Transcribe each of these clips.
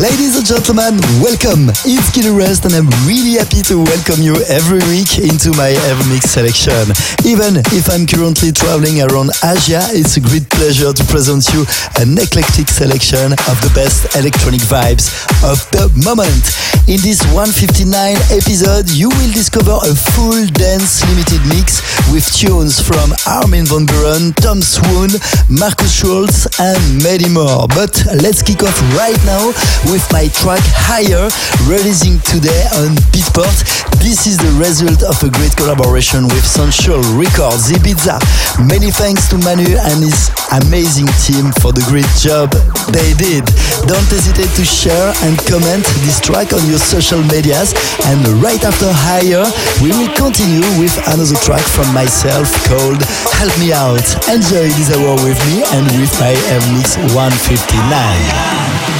Ladies and gentlemen, welcome. It's Gil Everest and I'm really happy to welcome you every week into my Evermix selection. Even if I'm currently traveling around Asia, it's a great pleasure to present you an eclectic selection of the best electronic vibes of the moment. In this 159 episode, you will discover a full dance limited mix with tunes from Armin van Buuren, Tom Swoon, Markus Schulz, and many more. But let's kick off right now with my track Higher, releasing today on Beatport. This is the result of a great collaboration with Central Records Ibiza. Many thanks to Manu and his amazing team for the great job they did. Don't hesitate to share and comment this track on your social medias. And right after Higher, we will continue with another track from myself called Help Me Out. Enjoy this hour with me and with my MX 159.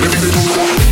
Mix.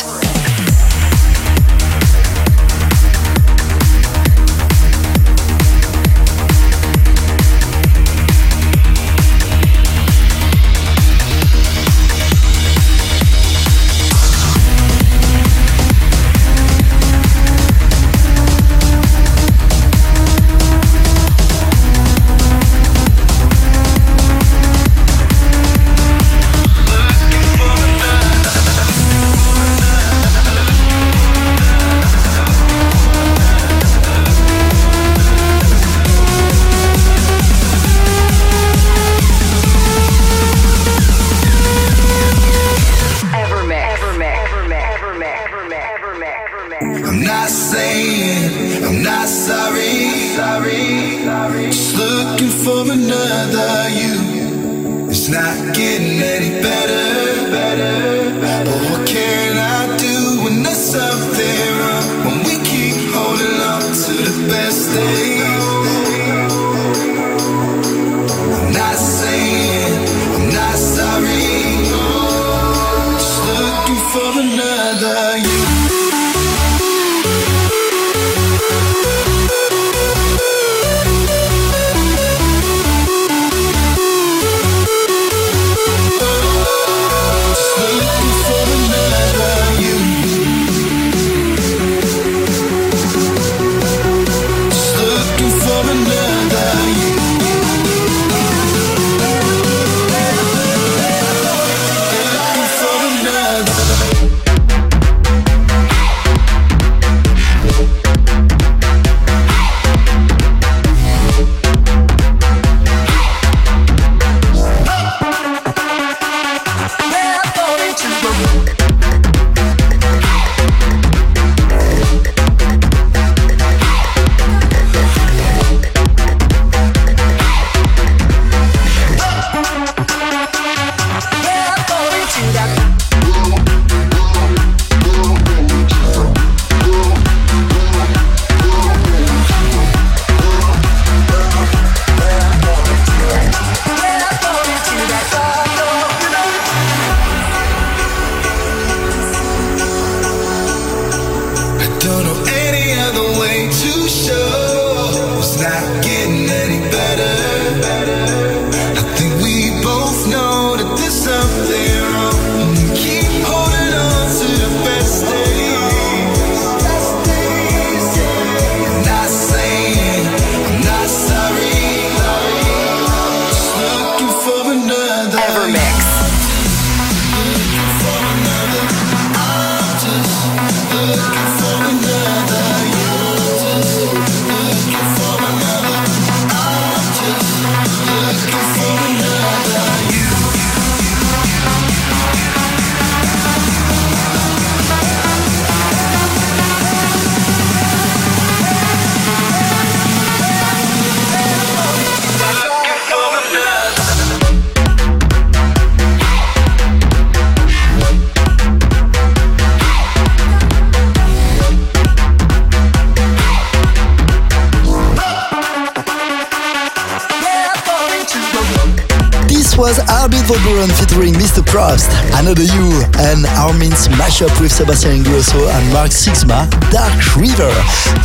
Armin featuring Mr. Probz, Another You, and Armin's mashup with Sebastian Ingrosso and Mark Sixma, Dark River.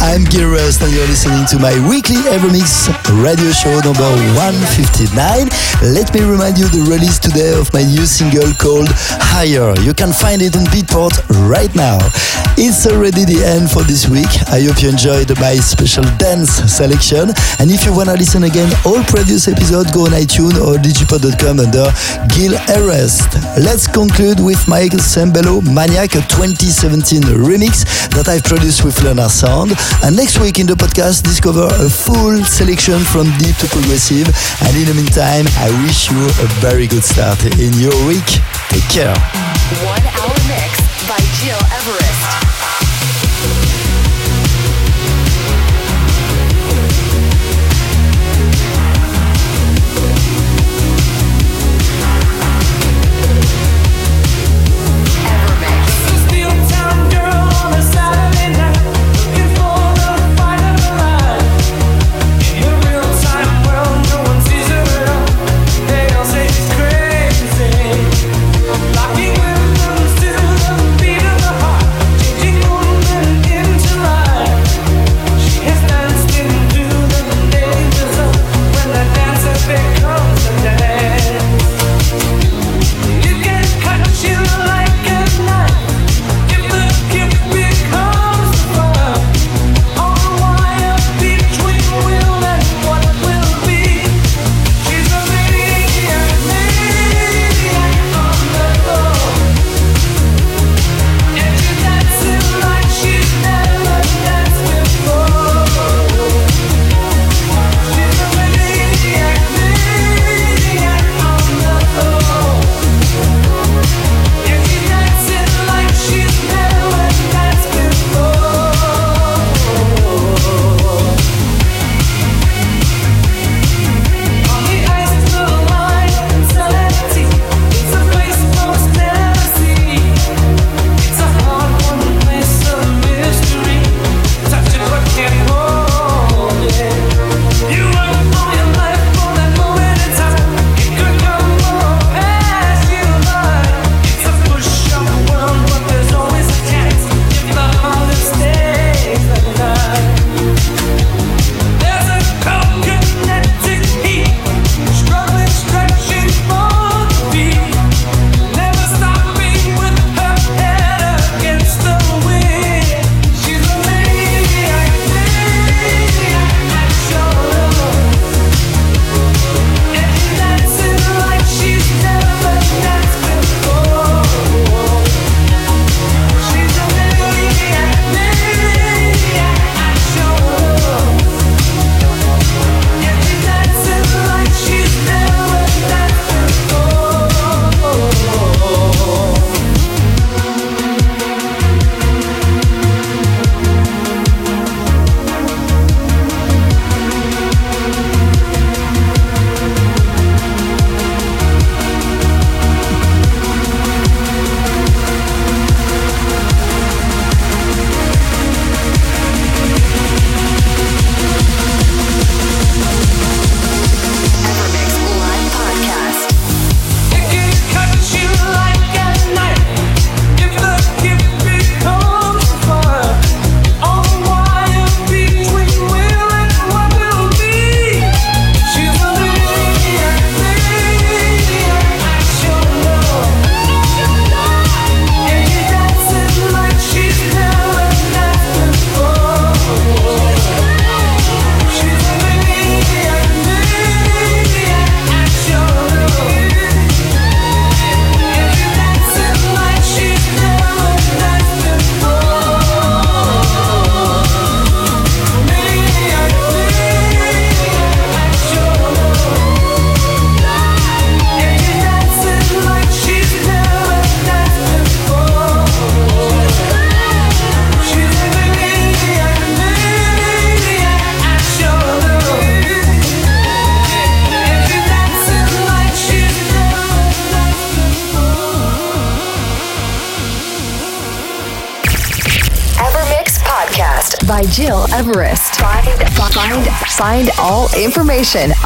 I'm Gil Everest and you're listening to my weekly Evermix radio show number 159. Let me remind you the release today of my new single called Higher. You can find it on Beatport right now. It's already the end for this week. I hope you enjoyed my special dance selection. And if you wanna listen again, all previous episodes go on iTunes or digipod.com under Gil Everest. Let's conclude with Michael Sembello Maniac, 2017 remix that I've produced with Leonard Sound. And next week in the podcast, discover a full selection from deep to progressive. And in the meantime, I wish you a very good start in your week. Take care. One hour mix by Gil Everest.